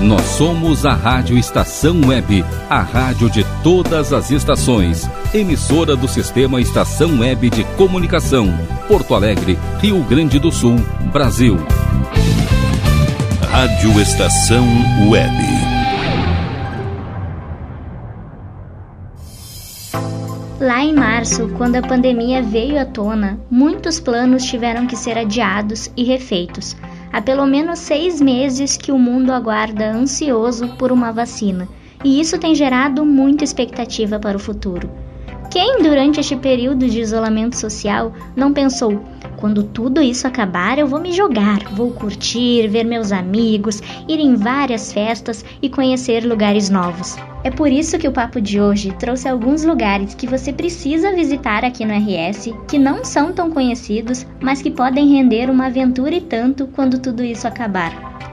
Nós somos a Rádio Estação Web, a rádio de todas as estações. Emissora do Sistema Estação Web de Comunicação. Porto Alegre, Rio Grande do Sul, Brasil. Rádio Estação Web. Lá em março, quando a pandemia veio à tona, muitos planos tiveram que ser adiados e refeitos. Há pelo menos seis meses que o mundo aguarda ansioso por uma vacina, e isso tem gerado muita expectativa para o futuro. Quem, durante este período de isolamento social, não pensou: quando tudo isso acabar, eu vou me jogar, vou curtir, ver meus amigos, ir em várias festas e conhecer lugares novos? É por isso que o papo de hoje trouxe alguns lugares que você precisa visitar aqui no RS, que não são tão conhecidos, mas que podem render uma aventura e tanto quando tudo isso acabar.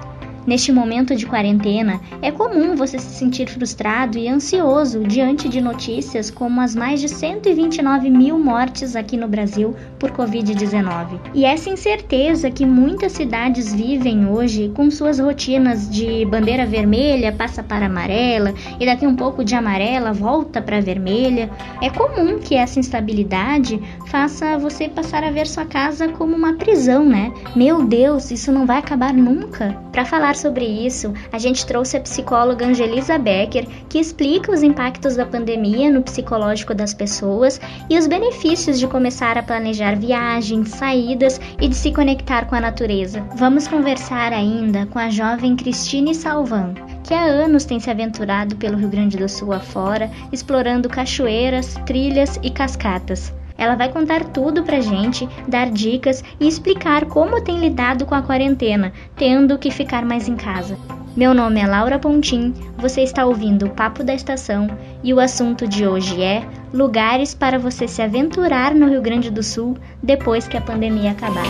Neste momento de quarentena, é comum você se sentir frustrado e ansioso diante de notícias como as mais de 129 mil mortes aqui no Brasil por Covid-19. E essa incerteza que muitas cidades vivem hoje com suas rotinas de bandeira vermelha passa para amarela e daqui um pouco de amarela volta para vermelha, é comum que essa instabilidade faça você passar a ver sua casa como uma prisão, né? Meu Deus, isso não vai acabar nunca. Para falar falar sobre isso, a gente trouxe a psicóloga Angelisa Becker, que explica os impactos da pandemia no psicológico das pessoas e os benefícios de começar a planejar viagens, saídas e de se conectar com a natureza. Vamos conversar ainda com a jovem Cristine Salvan, que há anos tem se aventurado pelo Rio Grande do Sul afora, explorando cachoeiras, trilhas e cascatas. Ela vai contar tudo pra gente, dar dicas e explicar como tem lidado com a quarentena, tendo que ficar mais em casa. Meu nome é Laura Pontim, você está ouvindo o Papo da Estação e o assunto de hoje é lugares para você se aventurar no Rio Grande do Sul depois que a pandemia acabar.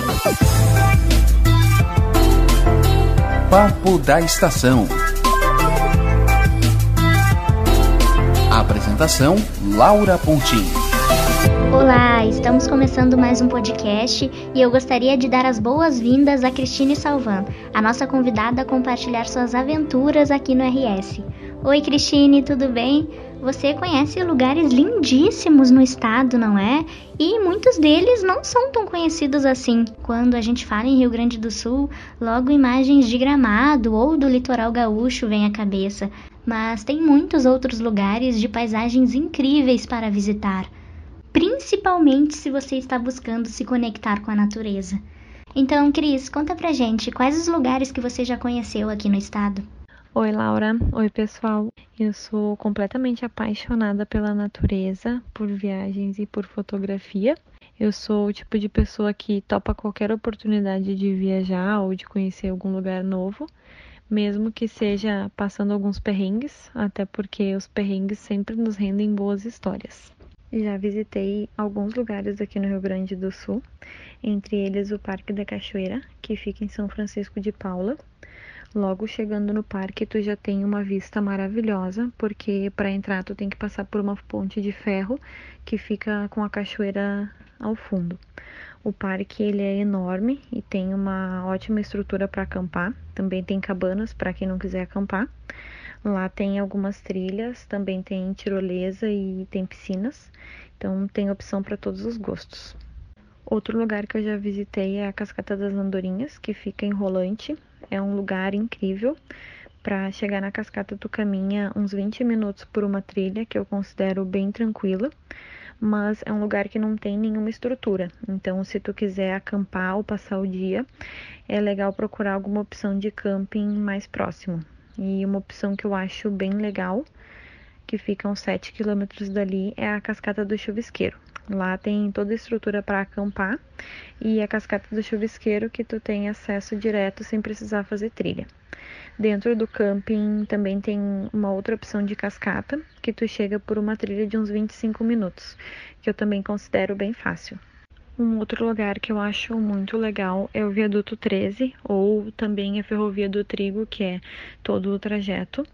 Papo da Estação. Apresentação Laura Pontim. Olá, estamos começando mais um podcast e eu gostaria de dar as boas-vindas a Cristine Salvan, a nossa convidada a compartilhar suas aventuras aqui no RS. Oi, Cristine, tudo bem? Você conhece lugares lindíssimos no estado, não é? E muitos deles não são tão conhecidos assim. Quando a gente fala em Rio Grande do Sul, logo imagens de Gramado ou do litoral gaúcho vêm à cabeça, mas tem muitos outros lugares de paisagens incríveis para visitar principalmente se você está buscando se conectar com a natureza. Então, Cris, conta pra gente quais os lugares que você já conheceu aqui no estado. Oi, Laura. Oi, pessoal. Eu sou completamente apaixonada pela natureza, por viagens e por fotografia. Eu sou o tipo de pessoa que topa qualquer oportunidade de viajar ou de conhecer algum lugar novo, mesmo que seja passando alguns perrengues, até porque os perrengues sempre nos rendem boas histórias. Já visitei alguns lugares aqui no Rio Grande do Sul, entre eles o Parque da Cachoeira, que fica em São Francisco de Paula. Logo chegando no parque, tu já tem uma vista maravilhosa, porque para entrar tu tem que passar por uma ponte de ferro que fica com a cachoeira ao fundo. O parque ele é enorme e tem uma ótima estrutura para acampar. Também tem cabanas para quem não quiser acampar. Lá tem algumas trilhas, também tem tirolesa e tem piscinas, então tem opção para todos os gostos. Outro lugar que eu já visitei é a Cascata das Andorinhas, que fica em Rolante. É um lugar incrível. Para chegar na cascata, tu caminha uns 20 minutos por uma trilha que eu considero bem tranquila, mas é um lugar que não tem nenhuma estrutura. Então, se tu quiser acampar ou passar o dia, é legal procurar alguma opção de camping mais próximo. E uma opção que eu acho bem legal, que fica uns 7 quilômetros dali, é a Cascata do Chuvisqueiro. Lá tem toda a estrutura para acampar e a cascata do chuvisqueiro que tu tem acesso direto sem precisar fazer trilha. Dentro do camping também tem uma outra opção de cascata que tu chega por uma trilha de uns 25 minutos, que eu também considero bem fácil. Um outro lugar que eu acho muito legal é o Viaduto 13, ou também a Ferrovia do Trigo, que é todo o trajeto.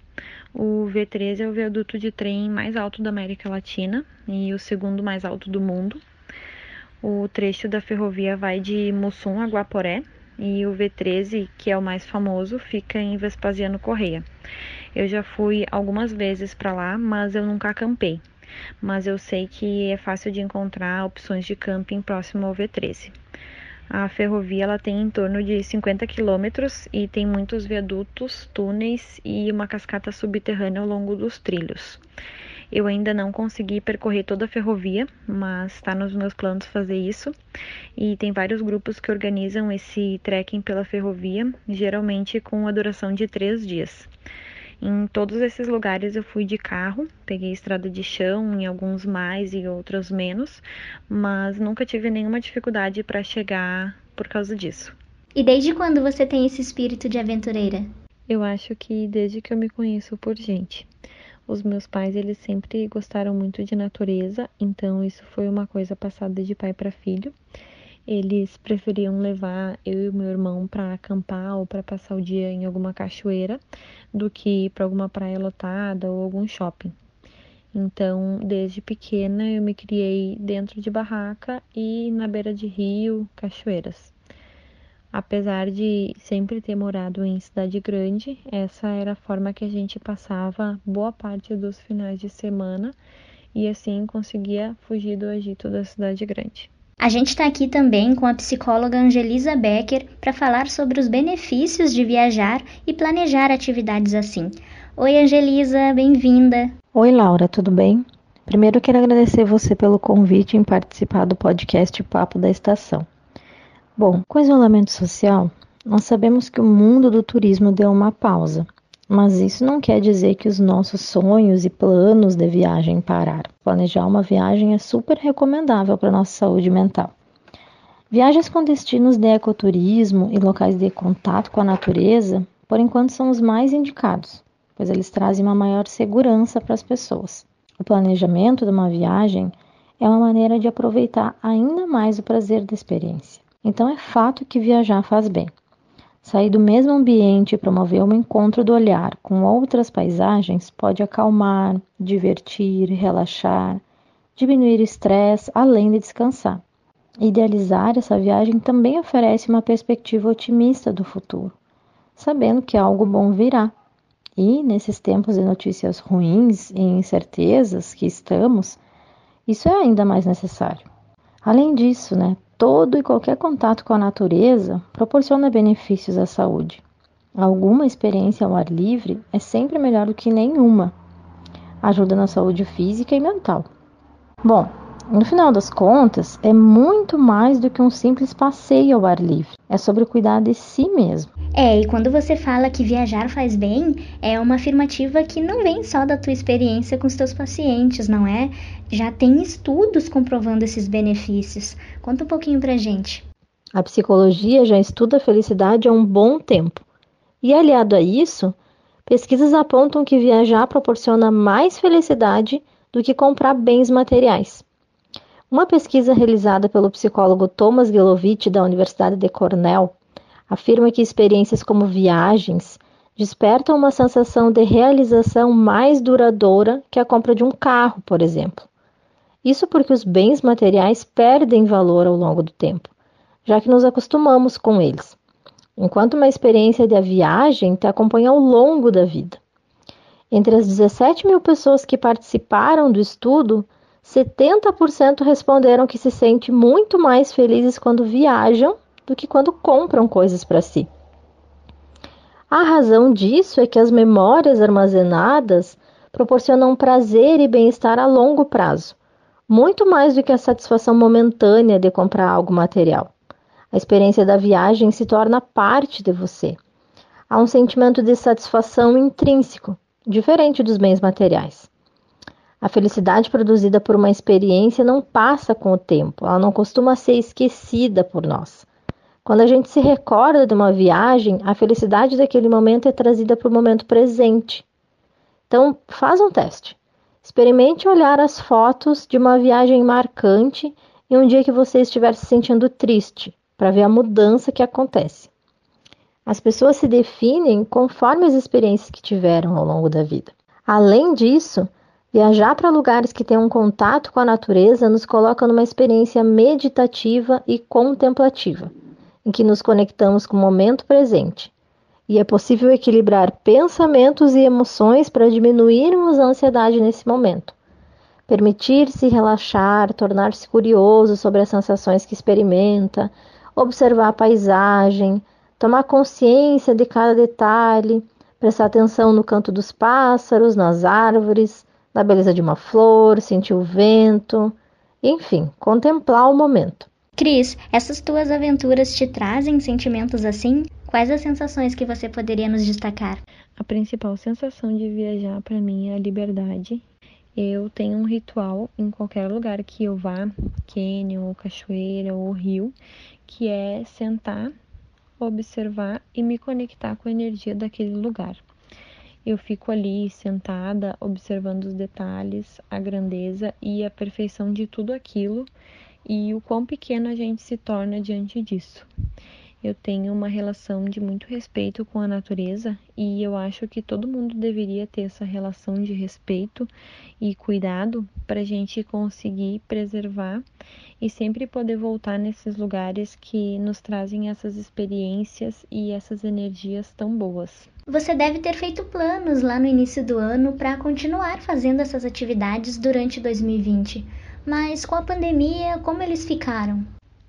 O V13 é o viaduto de trem mais alto da América Latina e o segundo mais alto do mundo. O trecho da ferrovia vai de Mussum a Guaporé, e o V13, que é o mais famoso, fica em Vespasiano Correia. Eu já fui algumas vezes para lá, mas eu nunca acampei. Mas eu sei que é fácil de encontrar opções de camping próximo ao V13. A ferrovia ela tem em torno de 50 quilômetros e tem muitos viadutos, túneis e uma cascata subterrânea ao longo dos trilhos. Eu ainda não consegui percorrer toda a ferrovia, mas está nos meus planos fazer isso. E tem vários grupos que organizam esse trekking pela ferrovia, geralmente com a duração de três dias. Em todos esses lugares eu fui de carro, peguei estrada de chão, em alguns mais e outros menos, mas nunca tive nenhuma dificuldade para chegar por causa disso. E desde quando você tem esse espírito de aventureira? Eu acho que desde que eu me conheço por gente. Os meus pais, eles sempre gostaram muito de natureza, então isso foi uma coisa passada de pai para filho eles preferiam levar eu e meu irmão para acampar ou para passar o dia em alguma cachoeira do que para alguma praia lotada ou algum shopping. Então, desde pequena eu me criei dentro de barraca e na beira de rio, cachoeiras. Apesar de sempre ter morado em cidade grande, essa era a forma que a gente passava boa parte dos finais de semana e assim conseguia fugir do agito da cidade grande. A gente está aqui também com a psicóloga Angelisa Becker para falar sobre os benefícios de viajar e planejar atividades assim. Oi, Angelisa, bem-vinda. Oi, Laura, tudo bem? Primeiro quero agradecer você pelo convite em participar do podcast Papo da Estação. Bom, com o isolamento social, nós sabemos que o mundo do turismo deu uma pausa mas isso não quer dizer que os nossos sonhos e planos de viagem pararam. Planejar uma viagem é super recomendável para a nossa saúde mental. Viagens com destinos de ecoturismo e locais de contato com a natureza, por enquanto, são os mais indicados, pois eles trazem uma maior segurança para as pessoas. O planejamento de uma viagem é uma maneira de aproveitar ainda mais o prazer da experiência. Então, é fato que viajar faz bem. Sair do mesmo ambiente e promover um encontro do olhar com outras paisagens pode acalmar, divertir, relaxar, diminuir o estresse, além de descansar. Idealizar essa viagem também oferece uma perspectiva otimista do futuro, sabendo que algo bom virá. E, nesses tempos de notícias ruins e incertezas que estamos, isso é ainda mais necessário. Além disso, né, todo e qualquer contato com a natureza proporciona benefícios à saúde. Alguma experiência ao ar livre é sempre melhor do que nenhuma. Ajuda na saúde física e mental. Bom, no final das contas, é muito mais do que um simples passeio ao ar livre. É sobre cuidar de si mesmo. É, e quando você fala que viajar faz bem, é uma afirmativa que não vem só da tua experiência com os teus pacientes, não é? Já tem estudos comprovando esses benefícios. Conta um pouquinho pra gente. A psicologia já estuda a felicidade há um bom tempo. E aliado a isso, pesquisas apontam que viajar proporciona mais felicidade do que comprar bens materiais. Uma pesquisa realizada pelo psicólogo Thomas Gelovitch da Universidade de Cornell afirma que experiências como viagens despertam uma sensação de realização mais duradoura que a compra de um carro, por exemplo. Isso porque os bens materiais perdem valor ao longo do tempo, já que nos acostumamos com eles, enquanto uma experiência de viagem te acompanha ao longo da vida. Entre as 17 mil pessoas que participaram do estudo, 70% responderam que se sente muito mais felizes quando viajam do que quando compram coisas para si. A razão disso é que as memórias armazenadas proporcionam prazer e bem-estar a longo prazo, muito mais do que a satisfação momentânea de comprar algo material. A experiência da viagem se torna parte de você. Há um sentimento de satisfação intrínseco, diferente dos bens materiais. A felicidade produzida por uma experiência não passa com o tempo, ela não costuma ser esquecida por nós. Quando a gente se recorda de uma viagem, a felicidade daquele momento é trazida para o momento presente. Então, faz um teste. Experimente olhar as fotos de uma viagem marcante em um dia que você estiver se sentindo triste, para ver a mudança que acontece. As pessoas se definem conforme as experiências que tiveram ao longo da vida. Além disso, viajar para lugares que têm um contato com a natureza nos coloca numa experiência meditativa e contemplativa em que nos conectamos com o momento presente. E é possível equilibrar pensamentos e emoções para diminuirmos a ansiedade nesse momento. Permitir-se relaxar, tornar-se curioso sobre as sensações que experimenta, observar a paisagem, tomar consciência de cada detalhe, prestar atenção no canto dos pássaros, nas árvores, na beleza de uma flor, sentir o vento, enfim, contemplar o momento. Cris, essas tuas aventuras te trazem sentimentos assim? Quais as sensações que você poderia nos destacar? A principal sensação de viajar para mim é a liberdade. Eu tenho um ritual em qualquer lugar que eu vá, cânion, ou cachoeira, ou rio, que é sentar, observar e me conectar com a energia daquele lugar. Eu fico ali sentada, observando os detalhes, a grandeza e a perfeição de tudo aquilo e o quão pequeno a gente se torna diante disso. Eu tenho uma relação de muito respeito com a natureza e eu acho que todo mundo deveria ter essa relação de respeito e cuidado para a gente conseguir preservar e sempre poder voltar nesses lugares que nos trazem essas experiências e essas energias tão boas. Você deve ter feito planos lá no início do ano para continuar fazendo essas atividades durante 2020. Mas com a pandemia, como eles ficaram?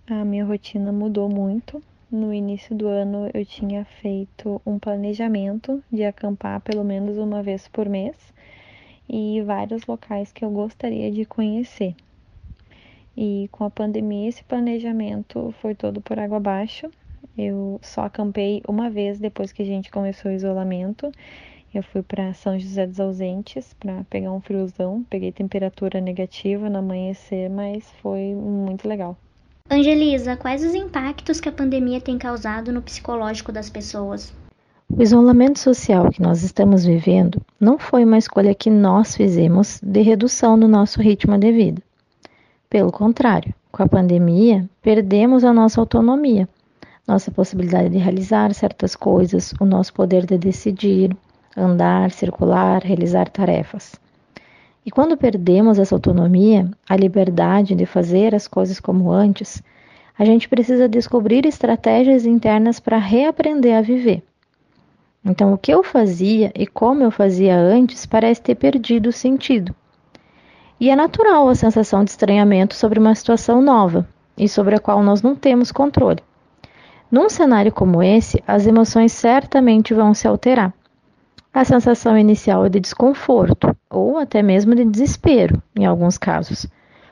A minha rotina mudou muito. No início do ano eu tinha feito um planejamento de acampar pelo menos uma vez por mês e vários locais que eu gostaria de conhecer. E com a pandemia esse planejamento foi todo por água abaixo. Eu só acampei uma vez depois que a gente começou o isolamento eu fui para São José dos Ausentes para pegar um friozão, peguei temperatura negativa no amanhecer, mas foi muito legal. Angelisa, quais os impactos que a pandemia tem causado no psicológico das pessoas? O isolamento social que nós estamos vivendo não foi uma escolha que nós fizemos de redução do nosso ritmo de vida. Pelo contrário, com a pandemia, perdemos a nossa autonomia, nossa possibilidade de realizar certas coisas, o nosso poder de decidir, andar, circular, realizar tarefas. E quando perdemos essa autonomia, a liberdade de fazer as coisas como antes, a gente precisa descobrir estratégias internas para reaprender a viver. Então, o que eu fazia e como eu fazia antes parece ter perdido o sentido. E é natural a sensação de estranhamento sobre uma situação nova e sobre a qual nós não temos controle. Num cenário como esse, as emoções certamente vão se alterar. A sensação inicial é de desconforto ou até mesmo de desespero, em alguns casos,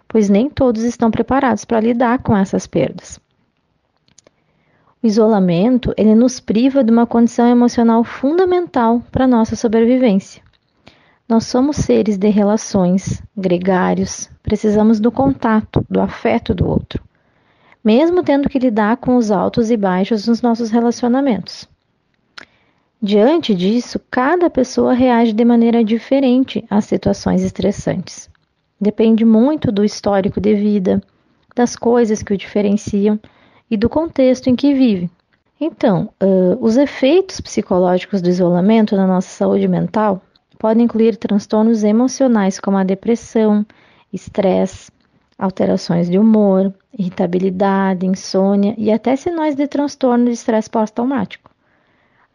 pois nem todos estão preparados para lidar com essas perdas. O isolamento, ele nos priva de uma condição emocional fundamental para nossa sobrevivência. Nós somos seres de relações, gregários, precisamos do contato, do afeto do outro, mesmo tendo que lidar com os altos e baixos nos nossos relacionamentos. Diante disso, cada pessoa reage de maneira diferente às situações estressantes. Depende muito do histórico de vida, das coisas que o diferenciam e do contexto em que vive. Então, uh, os efeitos psicológicos do isolamento na nossa saúde mental podem incluir transtornos emocionais como a depressão, estresse, alterações de humor, irritabilidade, insônia e até sinais de transtorno de estresse pós-traumático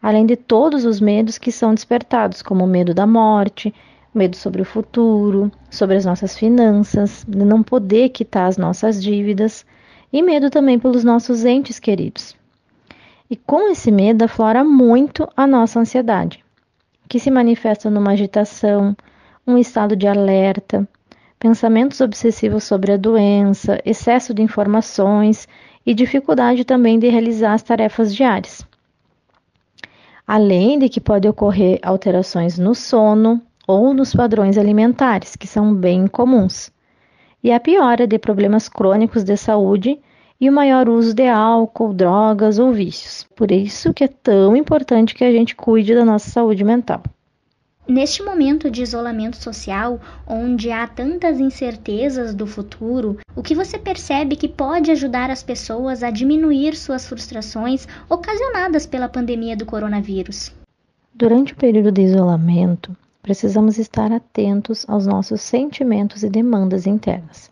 além de todos os medos que são despertados, como o medo da morte, medo sobre o futuro, sobre as nossas finanças, de não poder quitar as nossas dívidas e medo também pelos nossos entes queridos. E com esse medo aflora muito a nossa ansiedade, que se manifesta numa agitação, um estado de alerta, pensamentos obsessivos sobre a doença, excesso de informações e dificuldade também de realizar as tarefas diárias além de que pode ocorrer alterações no sono ou nos padrões alimentares, que são bem comuns, e a piora de problemas crônicos de saúde e o maior uso de álcool, drogas ou vícios. Por isso que é tão importante que a gente cuide da nossa saúde mental. Neste momento de isolamento social, onde há tantas incertezas do futuro, o que você percebe que pode ajudar as pessoas a diminuir suas frustrações ocasionadas pela pandemia do coronavírus? Durante o período de isolamento, precisamos estar atentos aos nossos sentimentos e demandas internas.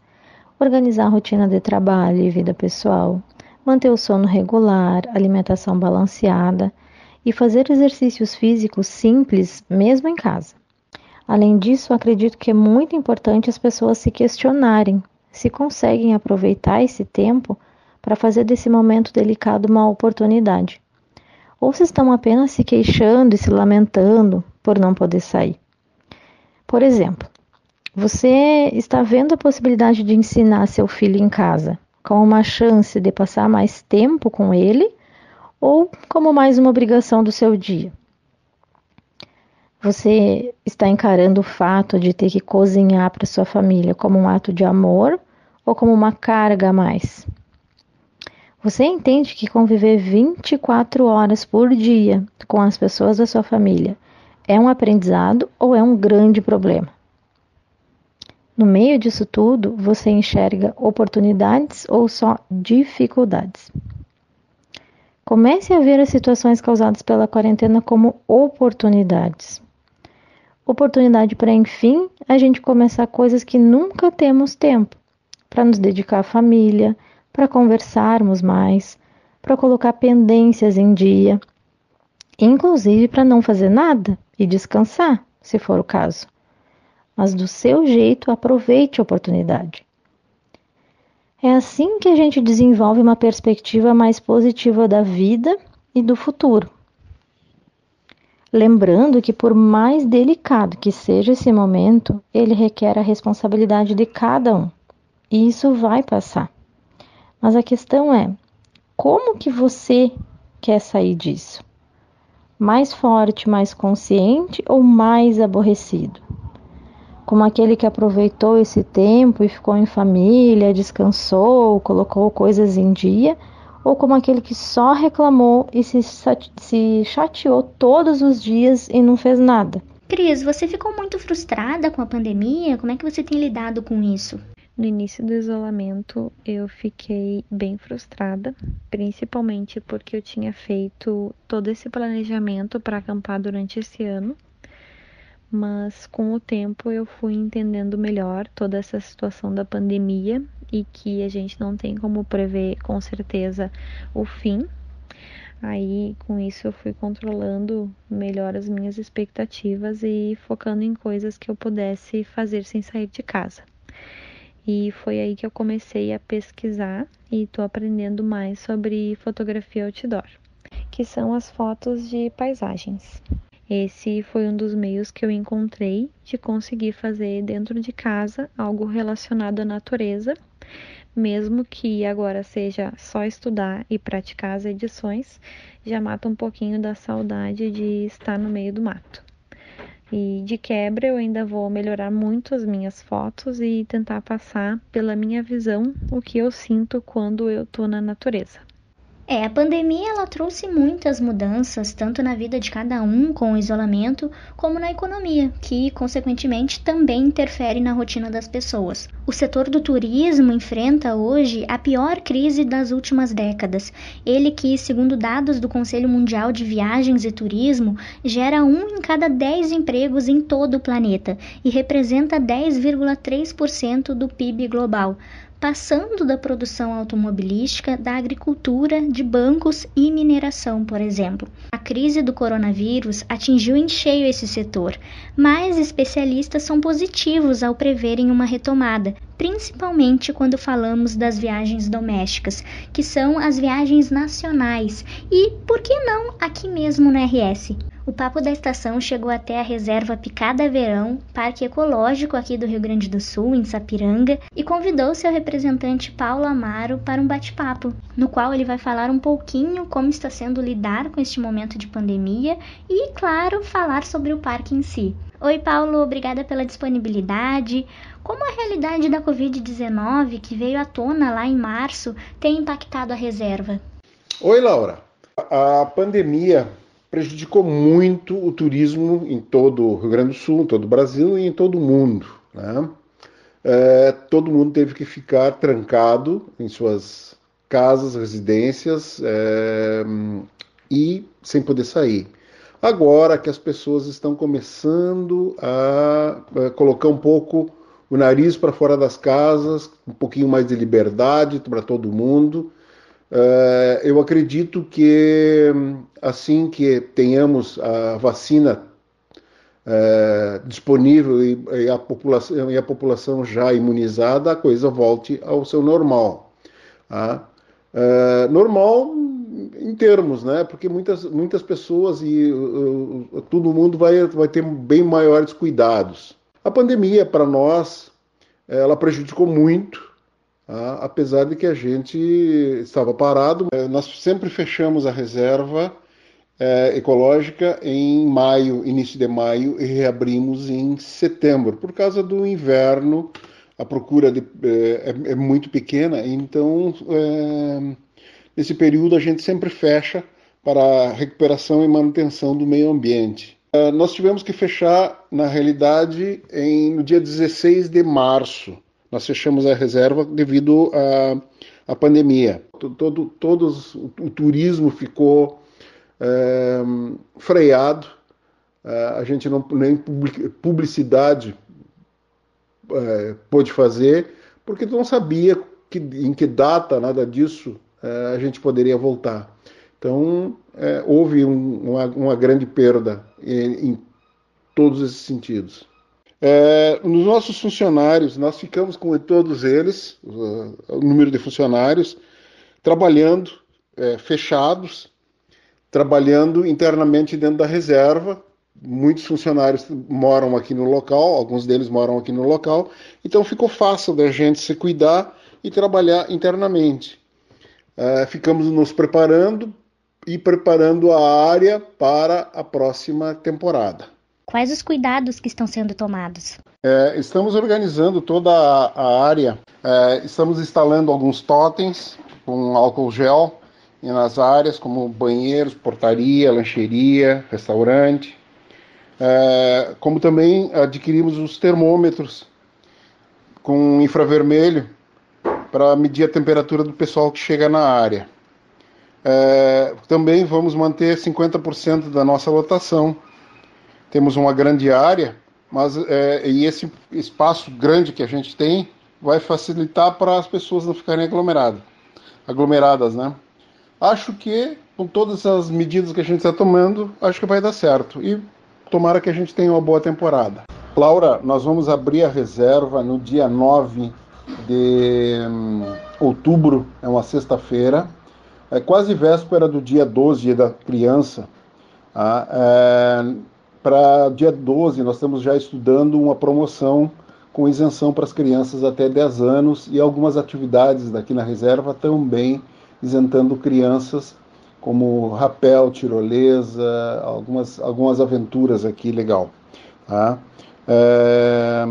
Organizar a rotina de trabalho e vida pessoal, manter o sono regular, alimentação balanceada e fazer exercícios físicos simples, mesmo em casa. Além disso, acredito que é muito importante as pessoas se questionarem se conseguem aproveitar esse tempo para fazer desse momento delicado uma oportunidade, ou se estão apenas se queixando e se lamentando por não poder sair. Por exemplo, você está vendo a possibilidade de ensinar seu filho em casa, como uma chance de passar mais tempo com ele ou como mais uma obrigação do seu dia. Você está encarando o fato de ter que cozinhar para sua família como um ato de amor ou como uma carga a mais? Você entende que conviver 24 horas por dia com as pessoas da sua família é um aprendizado ou é um grande problema? No meio disso tudo, você enxerga oportunidades ou só dificuldades? Comece a ver as situações causadas pela quarentena como oportunidades. Oportunidade para, enfim, a gente começar coisas que nunca temos tempo para nos dedicar à família, para conversarmos mais, para colocar pendências em dia, inclusive para não fazer nada e descansar, se for o caso. Mas do seu jeito, aproveite a oportunidade. É assim que a gente desenvolve uma perspectiva mais positiva da vida e do futuro. Lembrando que, por mais delicado que seja esse momento, ele requer a responsabilidade de cada um. E isso vai passar. Mas a questão é: como que você quer sair disso? Mais forte, mais consciente ou mais aborrecido? Como aquele que aproveitou esse tempo e ficou em família, descansou, colocou coisas em dia, ou como aquele que só reclamou e se, se chateou todos os dias e não fez nada? Cris, você ficou muito frustrada com a pandemia? Como é que você tem lidado com isso? No início do isolamento, eu fiquei bem frustrada, principalmente porque eu tinha feito todo esse planejamento para acampar durante esse ano. Mas com o tempo eu fui entendendo melhor toda essa situação da pandemia e que a gente não tem como prever com certeza o fim. Aí com isso eu fui controlando melhor as minhas expectativas e focando em coisas que eu pudesse fazer sem sair de casa. E foi aí que eu comecei a pesquisar e estou aprendendo mais sobre fotografia outdoor, que são as fotos de paisagens. Esse foi um dos meios que eu encontrei de conseguir fazer dentro de casa algo relacionado à natureza, mesmo que agora seja só estudar e praticar as edições, já mata um pouquinho da saudade de estar no meio do mato. E de quebra eu ainda vou melhorar muito as minhas fotos e tentar passar pela minha visão o que eu sinto quando eu tô na natureza. É, a pandemia ela trouxe muitas mudanças, tanto na vida de cada um com o isolamento, como na economia, que consequentemente também interfere na rotina das pessoas. O setor do turismo enfrenta hoje a pior crise das últimas décadas. Ele que, segundo dados do Conselho Mundial de Viagens e Turismo, gera um em cada dez empregos em todo o planeta e representa 10,3% do PIB global passando da produção automobilística, da agricultura, de bancos e mineração, por exemplo. A crise do coronavírus atingiu em cheio esse setor, mas especialistas são positivos ao preverem uma retomada, principalmente quando falamos das viagens domésticas, que são as viagens nacionais e, por que não, aqui mesmo no RS. O Papo da Estação chegou até a reserva Picada Verão, parque ecológico aqui do Rio Grande do Sul, em Sapiranga, e convidou seu representante Paulo Amaro para um bate-papo, no qual ele vai falar um pouquinho como está sendo lidar com este momento de pandemia e, claro, falar sobre o parque em si. Oi, Paulo, obrigada pela disponibilidade. Como a realidade da Covid-19, que veio à tona lá em março, tem impactado a reserva? Oi, Laura. A pandemia prejudicou muito o turismo em todo o Rio Grande do Sul, em todo o Brasil e em todo o mundo. Né? É, todo mundo teve que ficar trancado em suas casas, residências é, e sem poder sair. Agora que as pessoas estão começando a, a colocar um pouco o nariz para fora das casas, um pouquinho mais de liberdade para todo mundo, Uh, eu acredito que assim que tenhamos a vacina uh, disponível e, e, a população, e a população já imunizada, a coisa volte ao seu normal. Uh, normal em termos, né? Porque muitas, muitas pessoas e todo mundo vai, vai ter bem maiores cuidados. A pandemia, para nós, ela prejudicou muito ah, apesar de que a gente estava parado. Eh, nós sempre fechamos a reserva é, ecológica em maio, início de maio, e reabrimos em setembro, por causa do inverno. A procura de, é, é, muito pequena, então é, nesse período a gente sempre fecha para recuperação e manutenção do meio ambiente. Nós tivemos que fechar, na realidade, em, no dia 16 de março nós fechamos a reserva devido à, pandemia. Todo, todos, o, o turismo ficou é, freado, é, a gente não nem publicidade é, pôde fazer, porque não sabia que, em que data nada disso é, a gente poderia voltar. Então, houve um, uma, uma, grande perda em, todos esses sentidos. É, nos nossos funcionários, nós ficamos com todos eles, o número de funcionários, trabalhando é, fechados, trabalhando internamente dentro da reserva. Muitos funcionários moram aqui no local, alguns deles moram aqui no local, então ficou fácil da gente se cuidar e trabalhar internamente. É, ficamos nos preparando e preparando a área para a próxima temporada. Quais os cuidados que estão sendo tomados? É, estamos organizando toda a, área, é, estamos instalando alguns totens com álcool gel nas áreas, como banheiros, portaria, lancheria, restaurante. É, como também adquirimos os termômetros com infravermelho para medir a temperatura do pessoal que chega na área. É, também vamos manter 50% da nossa lotação temos uma grande área, mas é, e esse espaço grande que a gente tem vai facilitar para as pessoas não ficarem aglomeradas, aglomeradas, né? Acho que com todas as medidas que a gente está tomando, acho que vai dar certo e tomara que a gente tenha uma boa temporada. Laura, nós vamos abrir a reserva no dia 9 de hum, outubro, é uma sexta-feira, é quase véspera do dia 12, dia da criança. Tá? É, para dia 12, nós estamos já estudando uma promoção com isenção para as crianças até 10 anos e algumas atividades daqui na reserva também isentando crianças, como rapel, tirolesa, algumas, algumas aventuras aqui legal. Tá? É,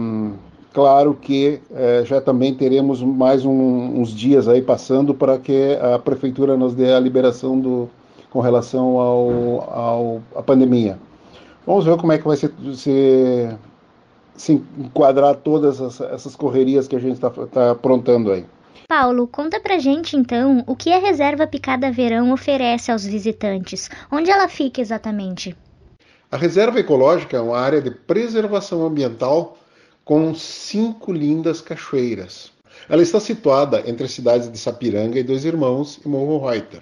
claro que é, já também teremos mais um, uns dias aí passando para que a prefeitura nos dê a liberação do, com relação ao, ao, à pandemia. Vamos ver como é que vai ser, se, se enquadrar todas essas, essas correrias que a gente está tá aprontando aí. Paulo, conta pra gente então o que a Reserva Picada Verão oferece aos visitantes. Onde ela fica exatamente? A Reserva Ecológica é uma área de preservação ambiental com cinco lindas cachoeiras. Ela está situada entre as cidades de Sapiranga e Dois Irmãos e Morro Reuter.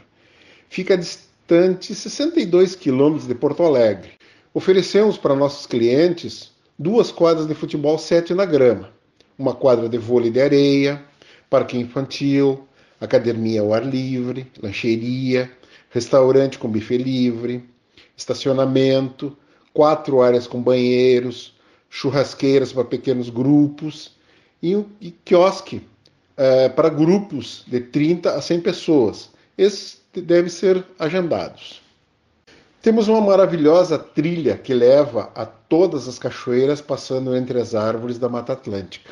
Fica distante 62 quilômetros de Porto Alegre Oferecemos para nossos clientes duas quadras de futebol 7 na grama, uma quadra de vôlei de areia, parque infantil, academia ao ar livre, lancheria, restaurante com buffet livre, estacionamento, quatro áreas com banheiros, churrasqueiras para pequenos grupos e um quiosque é, para grupos de 30 a 100 pessoas. Esses devem ser agendados. Temos uma maravilhosa trilha que leva a todas as cachoeiras passando entre as árvores da Mata Atlântica.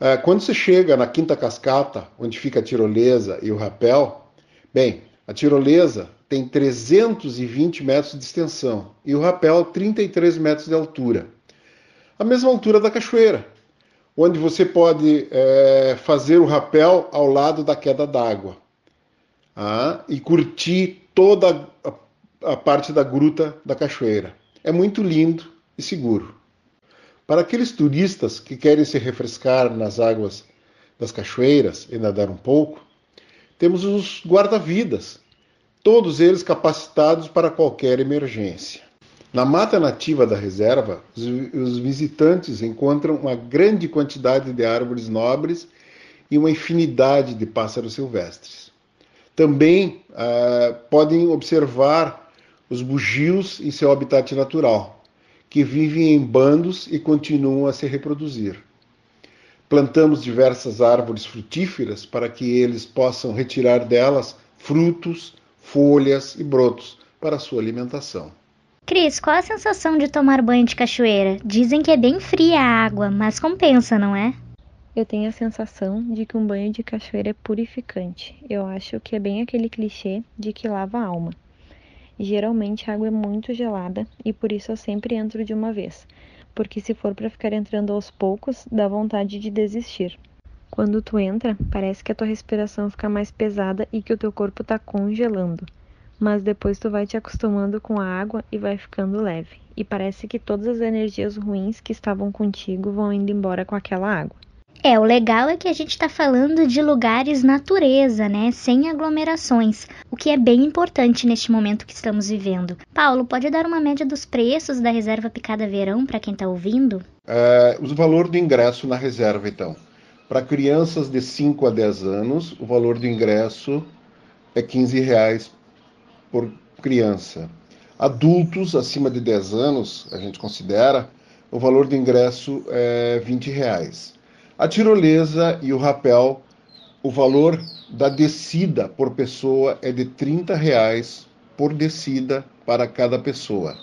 É, quando você chega na Quinta Cascata, onde fica a tirolesa e o rapel, bem, a tirolesa tem 320 metros de extensão e o rapel 33 metros de altura. A mesma altura da cachoeira, onde você pode é, fazer o rapel ao lado da queda d'água ah, e curtir toda a a parte da gruta da cachoeira. É muito lindo e seguro. Para aqueles turistas que querem se refrescar nas águas das cachoeiras e nadar um pouco, temos os guarda-vidas, todos eles capacitados para qualquer emergência. Na mata nativa da reserva, os visitantes encontram uma grande quantidade de árvores nobres e uma infinidade de pássaros silvestres. Também uh, podem observar os bugios em seu habitat natural, que vivem em bandos e continuam a se reproduzir. Plantamos diversas árvores frutíferas para que eles possam retirar delas frutos, folhas e brotos para sua alimentação. Cris, qual a sensação de tomar banho de cachoeira? Dizem que é bem fria a água, mas compensa, não é? Eu tenho a sensação de que um banho de cachoeira é purificante. Eu acho que é bem aquele clichê de que lava a alma. Geralmente a água é muito gelada e por isso eu sempre entro de uma vez, porque se for para ficar entrando aos poucos, dá vontade de desistir. Quando tu entra, parece que a tua respiração fica mais pesada e que o teu corpo está congelando mas depois tu vai te acostumando com a água e vai ficando leve. E parece que todas as energias ruins que estavam contigo vão indo embora com aquela água. É, o legal é que a gente está falando de lugares natureza, né? Sem aglomerações, o que é bem importante neste momento que estamos vivendo. Paulo, pode dar uma média dos preços da reserva Picada Verão para quem está ouvindo? É, o valor do ingresso na reserva, então. Para crianças de 5 a 10 anos, o valor do ingresso é 15 reais por criança. Adultos acima de 10 anos, a gente considera, o valor do ingresso é 20 reais. A tirolesa e o rapel, o valor da descida por pessoa é de 30 reais por descida para cada pessoa.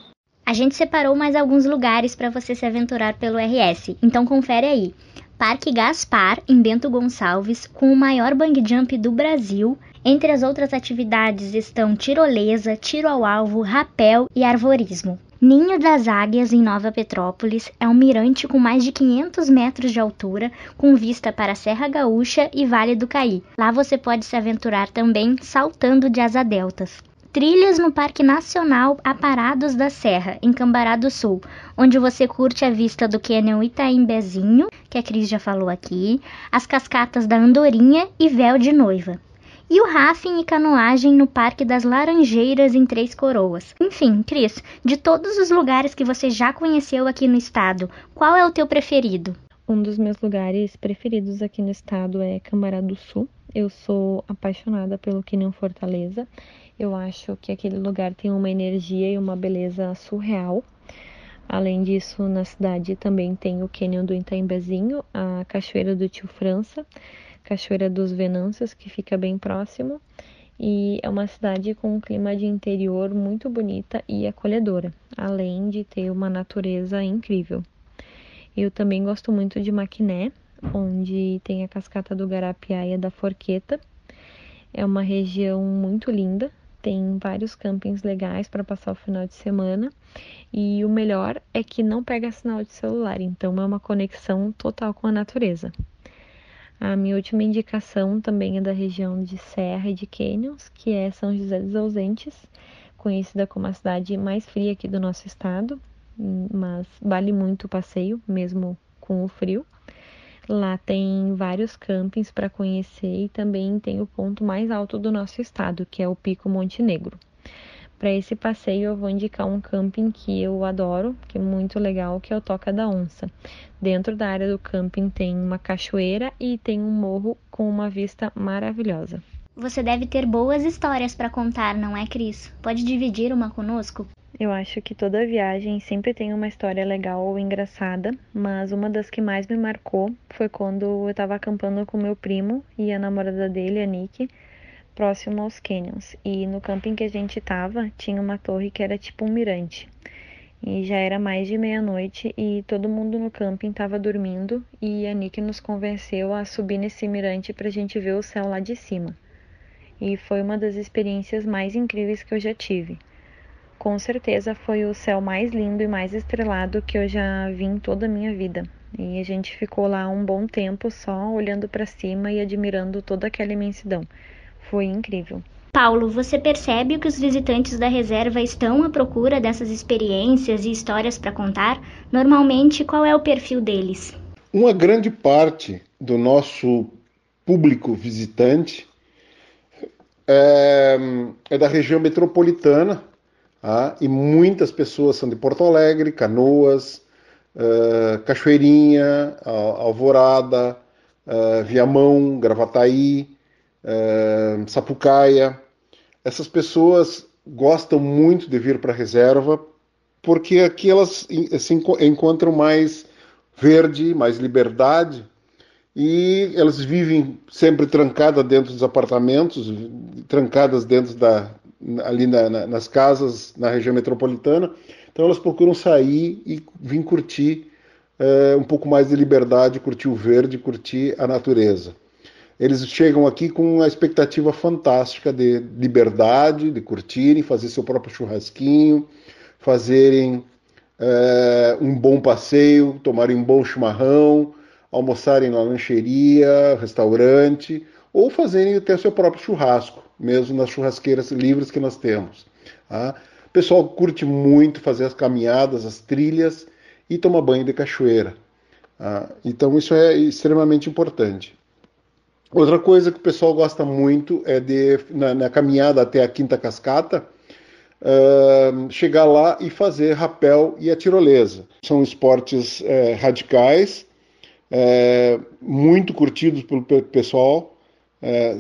A gente separou mais alguns lugares para você se aventurar pelo RS, então confere aí. Parque Gaspar, em Bento Gonçalves, com o maior bang jump do Brasil, entre as outras atividades estão tirolesa, tiro ao alvo, rapel e arvorismo. Ninho das Águias, em Nova Petrópolis, é um mirante com mais de 500 metros de altura, com vista para Serra Gaúcha e Vale do Caí. Lá você pode se aventurar também saltando de asa deltas. Trilhas no Parque Nacional Aparados da Serra, em Cambará do Sul, onde você curte a vista do Canyon Itaimbezinho, que a Cris já falou aqui, as cascatas da Andorinha e Véu de Noiva e o rafting e canoagem no Parque das Laranjeiras em Três Coroas. Enfim, Cris, de todos os lugares que você já conheceu aqui no estado, qual é o teu preferido? Um dos meus lugares preferidos aqui no estado é Camará do Sul. Eu sou apaixonada pelo Canyon Fortaleza. Eu acho que aquele lugar tem uma energia e uma beleza surreal. Além disso, na cidade também tem o Canyon do Itaimbezinho, a Cachoeira do Tio França, Cachoeira dos Venâncios, que fica bem próximo, e é uma cidade com um clima de interior muito bonita e acolhedora, além de ter uma natureza incrível. Eu também gosto muito de Maquiné, onde tem a cascata do Garapiaia da Forqueta. É uma região muito linda, tem vários campings legais para passar o final de semana. E o melhor é que não pega sinal de celular, então é uma conexão total com a natureza. A minha última indicação também é da região de Serra e de Canyons, que é São José dos Ausentes, conhecida como a cidade mais fria aqui do nosso estado, mas vale muito o passeio, mesmo com o frio. Lá tem vários campings para conhecer e também tem o ponto mais alto do nosso estado, que é o Pico Monte Negro. Para esse passeio eu vou indicar um camping que eu adoro, que é muito legal, que é o Toca da Onça. Dentro da área do camping tem uma cachoeira e tem um morro com uma vista maravilhosa. Você deve ter boas histórias para contar, não é, Cris? Pode dividir uma conosco? Eu acho que toda viagem sempre tem uma história legal ou engraçada, mas uma das que mais me marcou foi quando eu estava acampando com meu primo e a namorada dele, a Nick, próximo aos canyons. E no camping que a gente tava, tinha uma torre que era tipo um mirante. E já era mais de meia-noite e todo mundo no camping estava dormindo e a Nick nos convenceu a subir nesse mirante para a gente ver o céu lá de cima. E foi uma das experiências mais incríveis que eu já tive. Com certeza foi o céu mais lindo e mais estrelado que eu já vi em toda a minha vida. E a gente ficou lá um bom tempo só olhando para cima e admirando toda aquela imensidão. Foi incrível. Paulo, você percebe que os visitantes da reserva estão à procura dessas experiências e histórias para contar? Normalmente, qual é o perfil deles? Uma grande parte do nosso público visitante é, é da região metropolitana tá? e muitas pessoas são de Porto Alegre, Canoas, uh, Cachoeirinha, Alvorada, uh, Viamão, Gravataí, uh, Sapucaia. Essas pessoas gostam muito de vir para a reserva porque aqui elas se encontram mais verde, mais liberdade e elas vivem sempre trancadas dentro dos apartamentos, trancadas dentro da ali na, na, nas casas na região metropolitana. Então elas procuram sair e vir curtir é, um pouco mais de liberdade, curtir o verde, curtir a natureza. Eles chegam aqui com uma expectativa fantástica de liberdade, de curtirem, fazer seu próprio churrasquinho, fazerem é, um bom passeio, tomarem um bom chimarrão, almoçarem na lancheria, restaurante, ou fazerem até seu próprio churrasco, mesmo nas churrasqueiras livres que nós temos. Tá? O pessoal curte muito fazer as caminhadas, as trilhas e tomar banho de cachoeira. Tá? Então isso é extremamente importante. Outra coisa que o pessoal gosta muito é de, na, na caminhada até a Quinta Cascata, uh, chegar lá e fazer rapel e a tirolesa. São esportes uh, radicais, uh, muito curtidos pelo pessoal.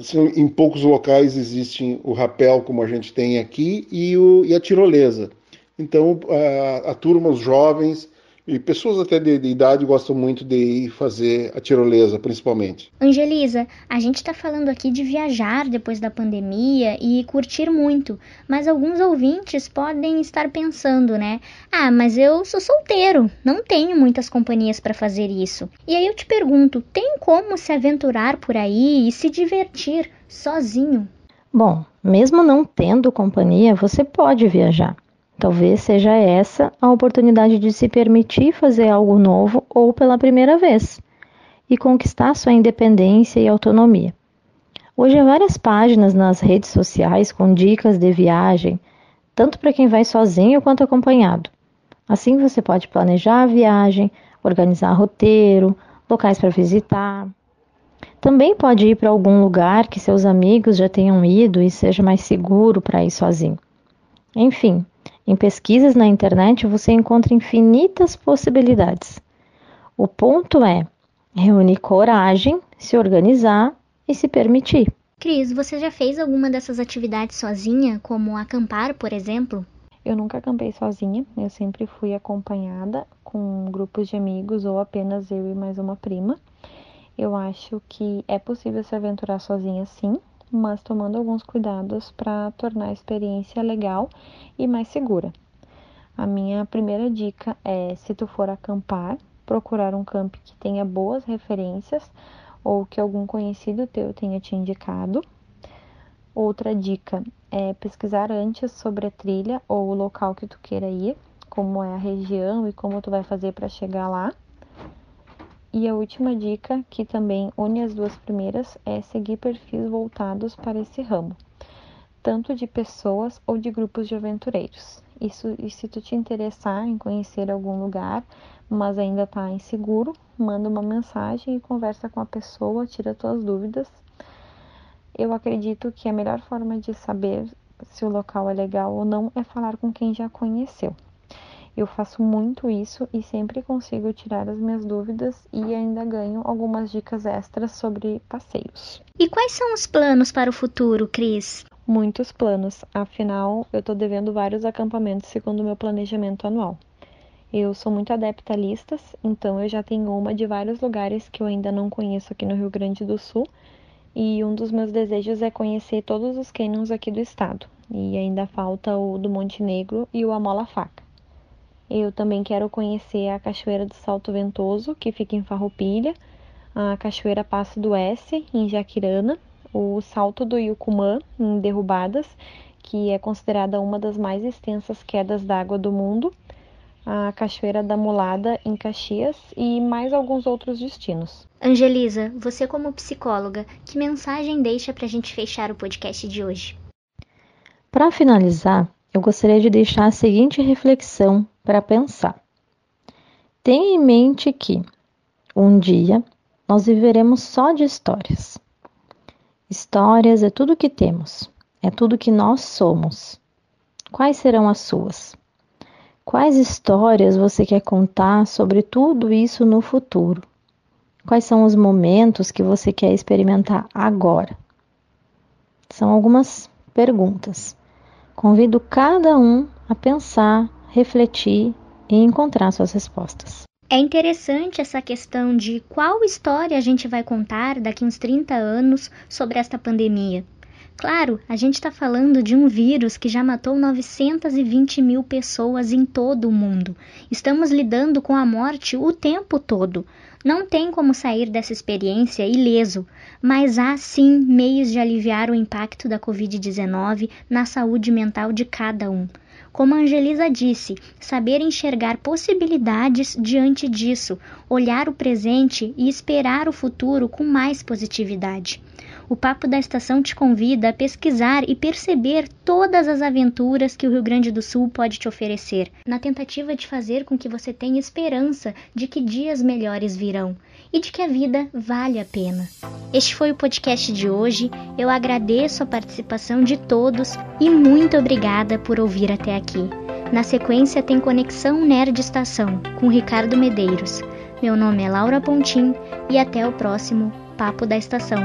São, em poucos locais existem o rapel, como a gente tem aqui, e, o, e a tirolesa. Então, a, a turma, os jovens, e pessoas até de, de, idade gostam muito de ir fazer a tirolesa, principalmente. Angelisa, a gente está falando aqui de viajar depois da pandemia e curtir muito, mas alguns ouvintes podem estar pensando, né? Ah, mas eu sou solteiro, não tenho muitas companhias para fazer isso. E aí eu te pergunto, tem como se aventurar por aí e se divertir sozinho? Bom, mesmo não tendo companhia, você pode viajar. Talvez seja essa a oportunidade de se permitir fazer algo novo ou pela primeira vez e conquistar sua independência e autonomia. Hoje há várias páginas nas redes sociais com dicas de viagem, tanto para quem vai sozinho quanto acompanhado. Assim você pode planejar a viagem, organizar roteiro, locais para visitar. Também pode ir para algum lugar que seus amigos já tenham ido e seja mais seguro para ir sozinho. Enfim, em pesquisas na internet você encontra infinitas possibilidades. O ponto é reunir coragem, se organizar e se permitir. Cris, você já fez alguma dessas atividades sozinha, como acampar, por exemplo? Eu nunca acampei sozinha, eu sempre fui acompanhada com grupos de amigos ou apenas eu e mais uma prima. Eu acho que é possível se aventurar sozinha sim, mas tomando alguns cuidados para tornar a experiência legal e mais segura. A minha primeira dica é, se tu for acampar, procurar um camp que tenha boas referências ou que algum conhecido teu tenha te indicado. Outra dica é pesquisar antes sobre a trilha ou o local que tu queira ir, como é a região e como tu vai fazer para chegar lá. E a última dica, que também une as duas primeiras, é seguir perfis voltados para esse ramo, tanto de pessoas ou de grupos de aventureiros. Isso, e se tu te interessar em conhecer algum lugar, mas ainda está inseguro, manda uma mensagem e conversa com a pessoa, tira tuas dúvidas. Eu acredito que a melhor forma de saber se o local é legal ou não é falar com quem já conheceu. Eu faço muito isso e sempre consigo tirar as minhas dúvidas e ainda ganho algumas dicas extras sobre passeios. E quais são os planos para o futuro, Cris? Muitos planos, afinal, eu estou devendo vários acampamentos segundo o meu planejamento anual. Eu sou muito adepta a listas, então eu já tenho uma de vários lugares que eu ainda não conheço aqui no Rio Grande do Sul. E um dos meus desejos é conhecer todos os canyons aqui do estado. E ainda falta o do Monte Negro e o Amola Faca. Eu também quero conhecer a Cachoeira do Salto Ventoso, que fica em Farroupilha, a Cachoeira Passo do S, em Jaquirana, o Salto do Yucumã, em Derrubadas, que é considerada uma das mais extensas quedas d'água do mundo, a Cachoeira da Mulada, em Caxias, e mais alguns outros destinos. Angelisa, você como psicóloga, que mensagem deixa para a gente fechar o podcast de hoje? Para finalizar, eu gostaria de deixar a seguinte reflexão para pensar. Tenha em mente que um dia nós viveremos só de histórias. Histórias é tudo que temos, é tudo que nós somos. Quais serão as suas? Quais histórias você quer contar sobre tudo isso no futuro? Quais são os momentos que você quer experimentar agora? São algumas perguntas. Convido cada um a pensar, refletir e encontrar suas respostas. É interessante essa questão de qual história a gente vai contar daqui uns 30 anos sobre esta pandemia. Claro, a gente está falando de um vírus que já matou 920 mil pessoas em todo o mundo. Estamos lidando com a morte o tempo todo. Não tem como sair dessa experiência ileso, mas há sim meios de aliviar o impacto da Covid-19 na saúde mental de cada um. Como Angelisa disse, saber enxergar possibilidades diante disso, olhar o presente e esperar o futuro com mais positividade. O Papo da Estação te convida a pesquisar e perceber todas as aventuras que o Rio Grande do Sul pode te oferecer, na tentativa de fazer com que você tenha esperança de que dias melhores virão e de que a vida vale a pena. Este foi o podcast de hoje. Eu agradeço a participação de todos e muito obrigada por ouvir até aqui. Na sequência tem Conexão Nerd Estação com Ricardo Medeiros. Meu nome é Laura Pontim e até o próximo Papo da Estação.